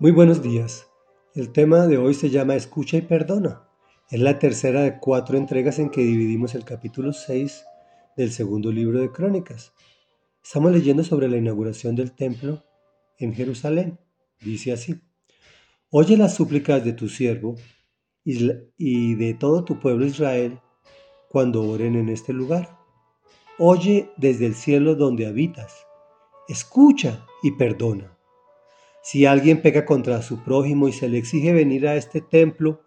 Muy buenos días. El tema de hoy se llama Escucha y perdona. Es la tercera de cuatro entregas en que dividimos el capítulo 6 del segundo libro de Crónicas. Estamos leyendo sobre la inauguración del templo en Jerusalén. Dice así, Oye las súplicas de tu siervo y de todo tu pueblo Israel cuando oren en este lugar. Oye desde el cielo donde habitas. Escucha y perdona si alguien peca contra su prójimo y se le exige venir a este templo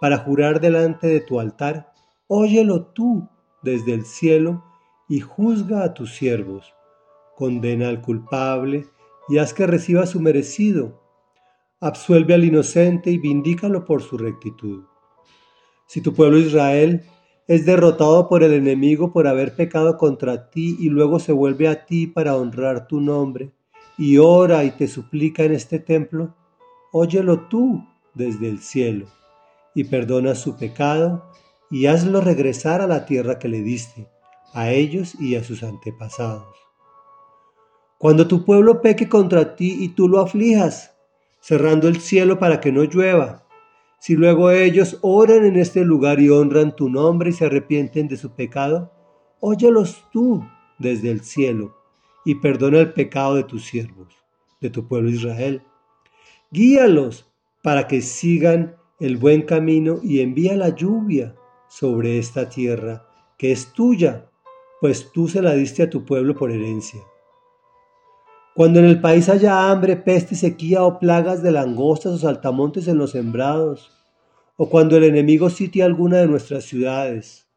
para jurar delante de tu altar, óyelo tú desde el cielo y juzga a tus siervos. Condena al culpable y haz que reciba su merecido. Absuelve al inocente y vindícalo por su rectitud. Si tu pueblo Israel es derrotado por el enemigo por haber pecado contra ti y luego se vuelve a ti para honrar tu nombre, y ora y te suplica en este templo, óyelo tú desde el cielo, y perdona su pecado, y hazlo regresar a la tierra que le diste, a ellos y a sus antepasados. Cuando tu pueblo peque contra ti y tú lo aflijas, cerrando el cielo para que no llueva, si luego ellos oran en este lugar y honran tu nombre y se arrepienten de su pecado, óyelos tú desde el cielo y perdona el pecado de tus siervos, de tu pueblo Israel. Guíalos para que sigan el buen camino y envía la lluvia sobre esta tierra, que es tuya, pues tú se la diste a tu pueblo por herencia. Cuando en el país haya hambre, peste, sequía o plagas de langostas o saltamontes en los sembrados, o cuando el enemigo sitie alguna de nuestras ciudades,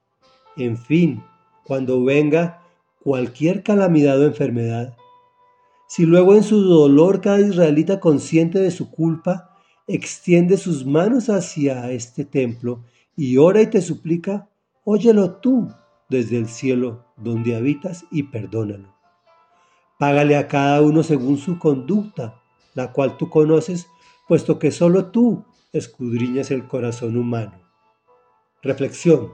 en fin, cuando venga cualquier calamidad o enfermedad, si luego en su dolor cada israelita consciente de su culpa extiende sus manos hacia este templo y ora y te suplica, óyelo tú desde el cielo donde habitas y perdónalo. Págale a cada uno según su conducta, la cual tú conoces, puesto que solo tú escudriñas el corazón humano. Reflexión.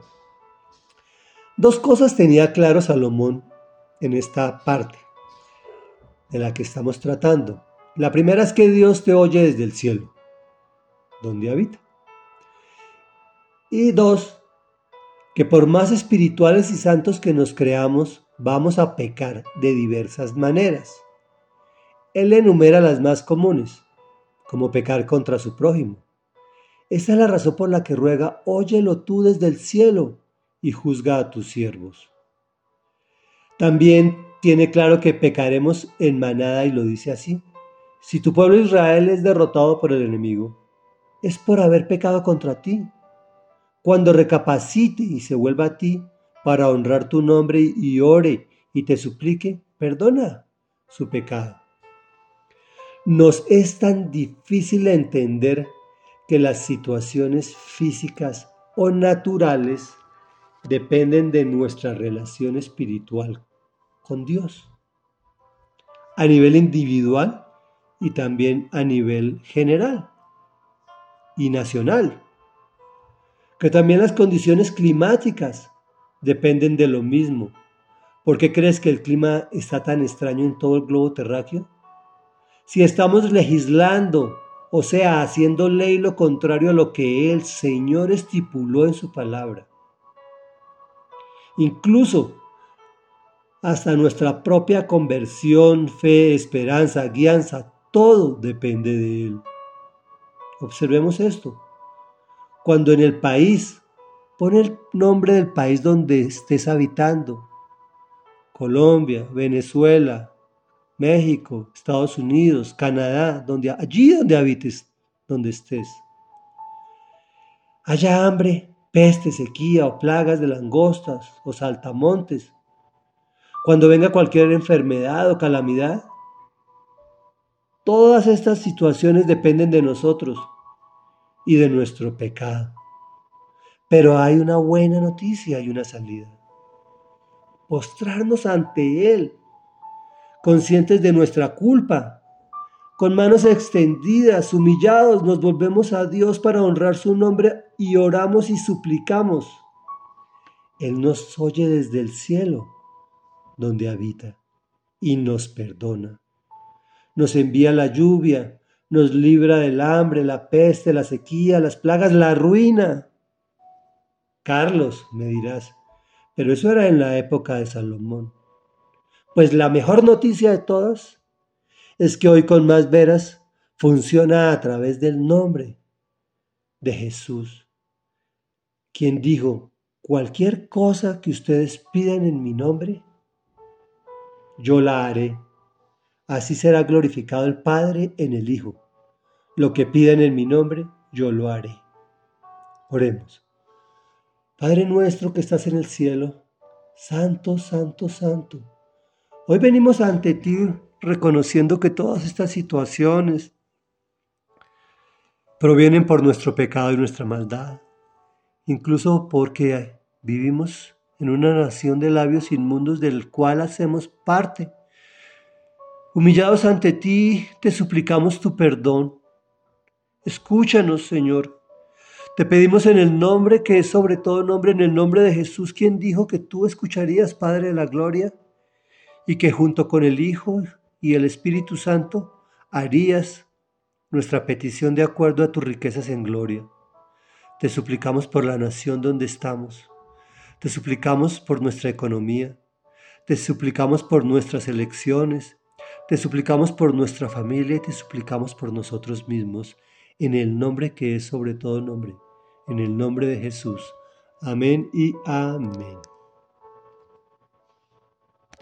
Dos cosas tenía claro Salomón en esta parte de la que estamos tratando. La primera es que Dios te oye desde el cielo, donde habita. Y dos, que por más espirituales y santos que nos creamos, vamos a pecar de diversas maneras. Él enumera las más comunes, como pecar contra su prójimo. Esa es la razón por la que ruega, óyelo tú desde el cielo y juzga a tus siervos. También tiene claro que pecaremos en manada y lo dice así. Si tu pueblo Israel es derrotado por el enemigo, es por haber pecado contra ti. Cuando recapacite y se vuelva a ti para honrar tu nombre y ore y te suplique, perdona su pecado. Nos es tan difícil entender que las situaciones físicas o naturales dependen de nuestra relación espiritual con Dios, a nivel individual y también a nivel general y nacional. Que también las condiciones climáticas dependen de lo mismo. ¿Por qué crees que el clima está tan extraño en todo el globo terráqueo? Si estamos legislando, o sea, haciendo ley lo contrario a lo que el Señor estipuló en su palabra. Incluso hasta nuestra propia conversión, fe, esperanza, guianza, todo depende de Él. Observemos esto. Cuando en el país, pone el nombre del país donde estés habitando, Colombia, Venezuela, México, Estados Unidos, Canadá, donde, allí donde habites, donde estés. Haya hambre, peste, sequía o plagas de langostas o saltamontes, cuando venga cualquier enfermedad o calamidad. Todas estas situaciones dependen de nosotros y de nuestro pecado. Pero hay una buena noticia y una salida. Postrarnos ante Él, conscientes de nuestra culpa, con manos extendidas, humillados, nos volvemos a Dios para honrar su nombre y oramos y suplicamos. Él nos oye desde el cielo donde habita y nos perdona. Nos envía la lluvia, nos libra del hambre, la peste, la sequía, las plagas, la ruina. Carlos, me dirás, pero eso era en la época de Salomón. Pues la mejor noticia de todas es que hoy con más veras funciona a través del nombre de Jesús, quien dijo, cualquier cosa que ustedes pidan en mi nombre, yo la haré. Así será glorificado el Padre en el Hijo. Lo que pidan en mi nombre, yo lo haré. Oremos. Padre nuestro que estás en el cielo, santo, santo, santo. Hoy venimos ante ti reconociendo que todas estas situaciones provienen por nuestro pecado y nuestra maldad, incluso porque vivimos en una nación de labios inmundos del cual hacemos parte. Humillados ante ti, te suplicamos tu perdón. Escúchanos, Señor. Te pedimos en el nombre que es sobre todo nombre, en el nombre de Jesús, quien dijo que tú escucharías, Padre de la Gloria, y que junto con el Hijo y el Espíritu Santo harías nuestra petición de acuerdo a tus riquezas en gloria. Te suplicamos por la nación donde estamos. Te suplicamos por nuestra economía. Te suplicamos por nuestras elecciones. Te suplicamos por nuestra familia y te suplicamos por nosotros mismos, en el nombre que es sobre todo nombre, en el nombre de Jesús. Amén y amén.